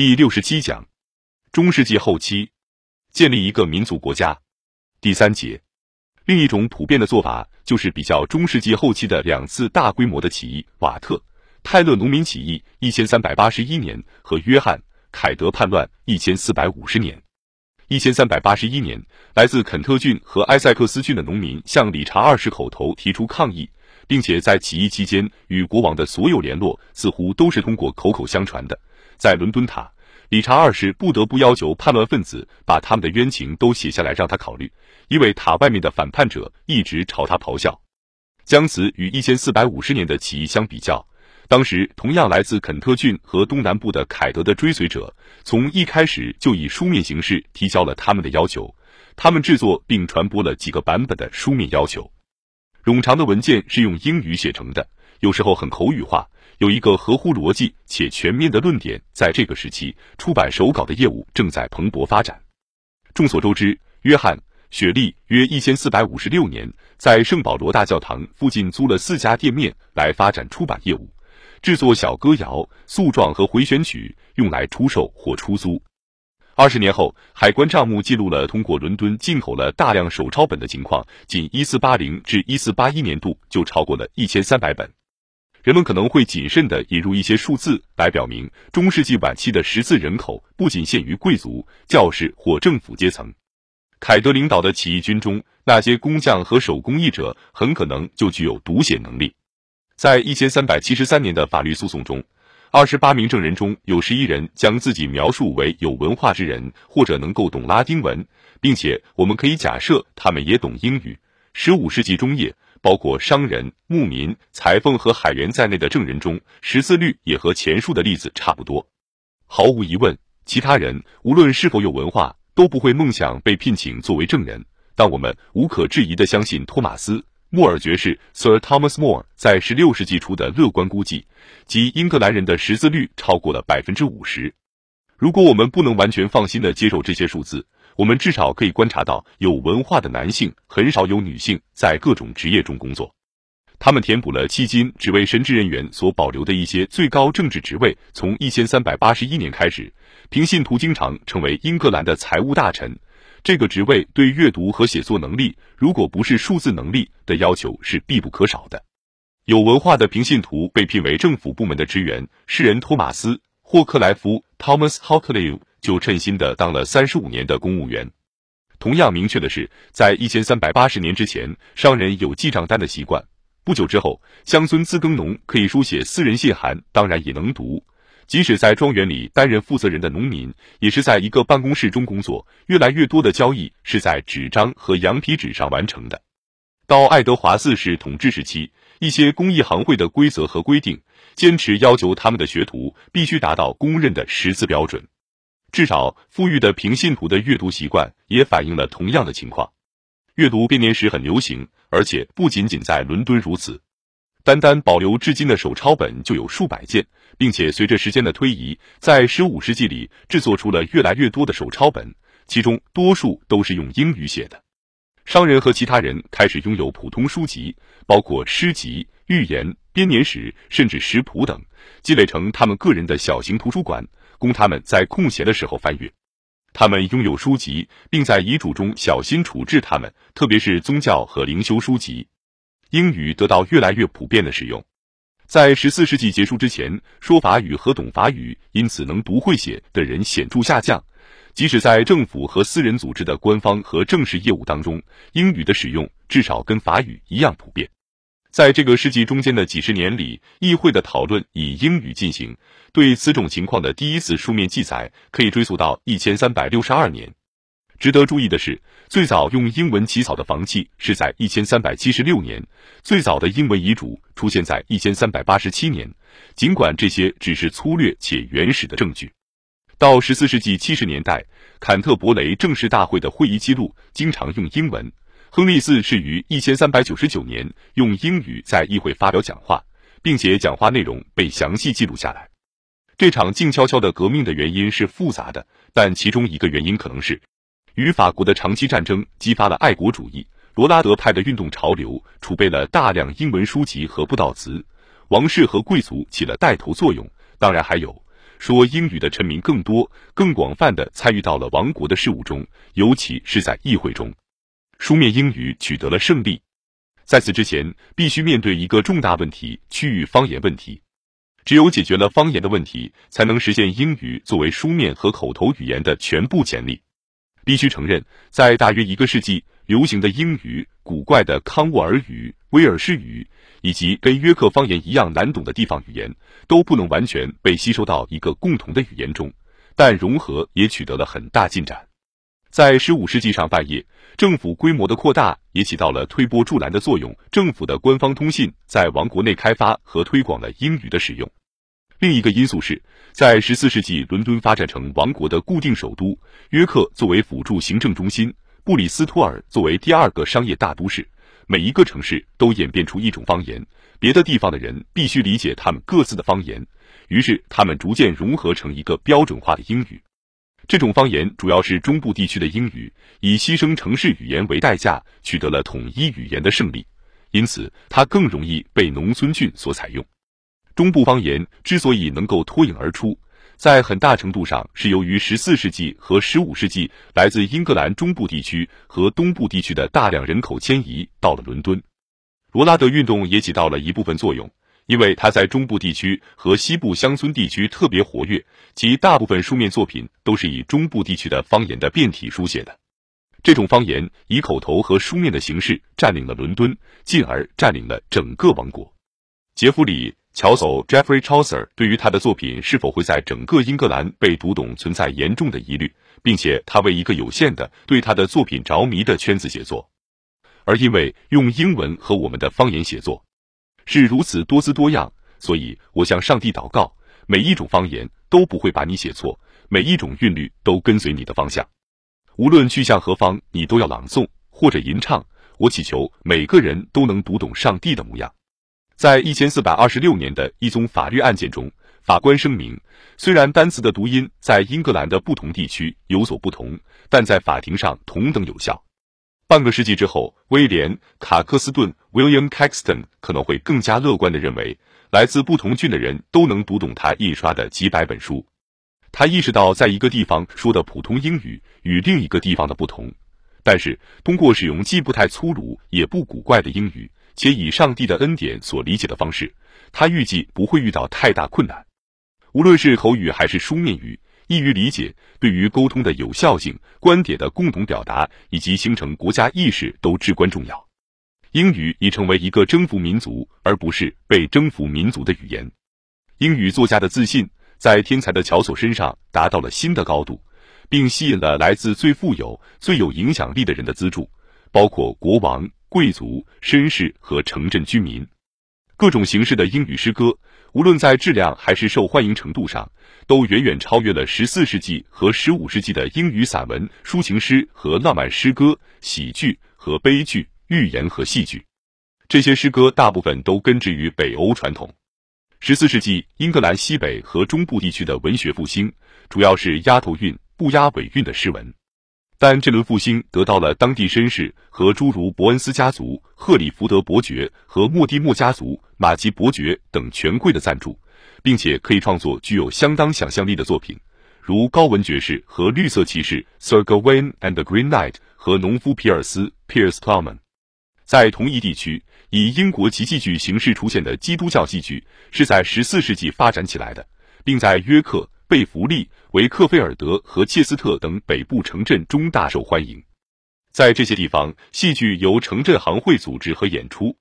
第六十七讲，中世纪后期建立一个民族国家。第三节，另一种普遍的做法就是比较中世纪后期的两次大规模的起义：瓦特泰勒农民起义（一千三百八十一年）和约翰凯德叛乱（一千四百五十年）。一千三百八十一年，来自肯特郡和埃塞克斯郡的农民向理查二世口头提出抗议，并且在起义期间与国王的所有联络似乎都是通过口口相传的。在伦敦塔，理查二世不得不要求叛乱分子把他们的冤情都写下来让他考虑，因为塔外面的反叛者一直朝他咆哮。将此与一千四百五十年的起义相比较，当时同样来自肯特郡和东南部的凯德的追随者，从一开始就以书面形式提交了他们的要求，他们制作并传播了几个版本的书面要求。冗长的文件是用英语写成的，有时候很口语化。有一个合乎逻辑且全面的论点，在这个时期，出版手稿的业务正在蓬勃发展。众所周知，约翰·雪莉约一千四百五十六年在圣保罗大教堂附近租了四家店面来发展出版业务，制作小歌谣、诉状和回旋曲，用来出售或出租。二十年后，海关账目记录了通过伦敦进口了大量手抄本的情况，仅一四八零至一四八一年度就超过了一千三百本。人们可能会谨慎地引入一些数字来表明，中世纪晚期的识字人口不仅限于贵族、教士或政府阶层。凯德领导的起义军中，那些工匠和手工艺者很可能就具有读写能力。在一千三百七十三年的法律诉讼中，二十八名证人中有十一人将自己描述为有文化之人，或者能够懂拉丁文，并且我们可以假设他们也懂英语。十五世纪中叶。包括商人、牧民、裁缝和海员在内的证人中，识字率也和前述的例子差不多。毫无疑问，其他人无论是否有文化，都不会梦想被聘请作为证人。但我们无可置疑地相信，托马斯·莫尔爵士 （Sir Thomas More） 在十六世纪初的乐观估计，即英格兰人的识字率超过了百分之五十。如果我们不能完全放心地接受这些数字，我们至少可以观察到，有文化的男性很少有女性在各种职业中工作。他们填补了迄今只为神职人员所保留的一些最高政治职位。从一千三百八十一年开始，平信徒经常成为英格兰的财务大臣。这个职位对阅读和写作能力，如果不是数字能力的要求是必不可少的。有文化的平信徒被聘为政府部门的职员。诗人托马斯·霍克莱夫 （Thomas Hockley）。就称心的当了三十五年的公务员。同样明确的是，在一千三百八十年之前，商人有记账单的习惯。不久之后，乡村自耕农可以书写私人信函，当然也能读。即使在庄园里担任负责人的农民，也是在一个办公室中工作。越来越多的交易是在纸张和羊皮纸上完成的。到爱德华四世统治时期，一些公益行会的规则和规定，坚持要求他们的学徒必须达到公认的识字标准。至少，富裕的平信徒的阅读习惯也反映了同样的情况。阅读编年史很流行，而且不仅仅在伦敦如此。单单保留至今的手抄本就有数百件，并且随着时间的推移，在十五世纪里制作出了越来越多的手抄本，其中多数都是用英语写的。商人和其他人开始拥有普通书籍，包括诗集、寓言、编年史，甚至食谱等，积累成他们个人的小型图书馆。供他们在空闲的时候翻阅。他们拥有书籍，并在遗嘱中小心处置它们，特别是宗教和灵修书籍。英语得到越来越普遍的使用。在十四世纪结束之前，说法语和懂法语，因此能读会写的人显著下降。即使在政府和私人组织的官方和正式业务当中，英语的使用至少跟法语一样普遍。在这个世纪中间的几十年里，议会的讨论以英语进行。对此种情况的第一次书面记载可以追溯到一千三百六十二年。值得注意的是，最早用英文起草的房契是在一千三百七十六年，最早的英文遗嘱出现在一千三百八十七年。尽管这些只是粗略且原始的证据，到十四世纪七十年代，坎特伯雷正式大会的会议记录经常用英文。亨利四世于一千三百九十九年用英语在议会发表讲话，并且讲话内容被详细记录下来。这场静悄悄的革命的原因是复杂的，但其中一个原因可能是与法国的长期战争激发了爱国主义、罗拉德派的运动潮流，储备了大量英文书籍和布道词，王室和贵族起了带头作用。当然，还有说英语的臣民更多、更广泛的参与到了王国的事务中，尤其是在议会中。书面英语取得了胜利。在此之前，必须面对一个重大问题——区域方言问题。只有解决了方言的问题，才能实现英语作为书面和口头语言的全部潜力。必须承认，在大约一个世纪，流行的英语、古怪的康沃尔语、威尔士语，以及跟约克方言一样难懂的地方语言，都不能完全被吸收到一个共同的语言中。但融合也取得了很大进展。在十五世纪上半叶，政府规模的扩大也起到了推波助澜的作用。政府的官方通信在王国内开发和推广了英语的使用。另一个因素是，在十四世纪，伦敦发展成王国的固定首都，约克作为辅助行政中心，布里斯托尔作为第二个商业大都市，每一个城市都演变出一种方言，别的地方的人必须理解他们各自的方言，于是他们逐渐融合成一个标准化的英语。这种方言主要是中部地区的英语，以牺牲城市语言为代价，取得了统一语言的胜利，因此它更容易被农村郡所采用。中部方言之所以能够脱颖而出，在很大程度上是由于十四世纪和十五世纪来自英格兰中部地区和东部地区的大量人口迁移到了伦敦，罗拉德运动也起到了一部分作用。因为他在中部地区和西部乡村地区特别活跃，其大部分书面作品都是以中部地区的方言的变体书写的。这种方言以口头和书面的形式占领了伦敦，进而占领了整个王国。杰弗里·乔叟 （Jeffrey Chaucer） 对于他的作品是否会在整个英格兰被读懂存在严重的疑虑，并且他为一个有限的对他的作品着迷的圈子写作，而因为用英文和我们的方言写作。是如此多姿多样，所以我向上帝祷告，每一种方言都不会把你写错，每一种韵律都跟随你的方向，无论去向何方，你都要朗诵或者吟唱。我祈求每个人都能读懂上帝的模样。在一千四百二十六年的一宗法律案件中，法官声明，虽然单词的读音在英格兰的不同地区有所不同，但在法庭上同等有效。半个世纪之后，威廉·卡克斯顿 （William Caxton） 可能会更加乐观地认为，来自不同郡的人都能读懂他印刷的几百本书。他意识到，在一个地方说的普通英语与另一个地方的不同，但是通过使用既不太粗鲁也不古怪的英语，且以上帝的恩典所理解的方式，他预计不会遇到太大困难，无论是口语还是书面语。易于理解，对于沟通的有效性、观点的共同表达以及形成国家意识都至关重要。英语已成为一个征服民族而不是被征服民族的语言。英语作家的自信在天才的乔叟身上达到了新的高度，并吸引了来自最富有、最有影响力的人的资助，包括国王、贵族、绅士和城镇居民。各种形式的英语诗歌，无论在质量还是受欢迎程度上，都远远超越了十四世纪和十五世纪的英语散文、抒情诗和浪漫诗歌、喜剧和悲剧、寓言和戏剧。这些诗歌大部分都根植于北欧传统。十四世纪英格兰西北和中部地区的文学复兴，主要是押头韵不押尾韵的诗文。但这轮复兴得到了当地绅士和诸如伯恩斯家族、赫里福德伯爵和莫蒂莫家族、马吉伯爵等权贵的赞助，并且可以创作具有相当想象力的作品，如高文爵士和绿色骑士 Sir Gawain and the Green Knight 和农夫皮尔斯 Piers Plowman。在同一地区，以英国奇戏剧形式出现的基督教戏剧是在十四世纪发展起来的，并在约克。贝弗利、维克菲尔德和切斯特等北部城镇中大受欢迎。在这些地方，戏剧由城镇行会组织和演出。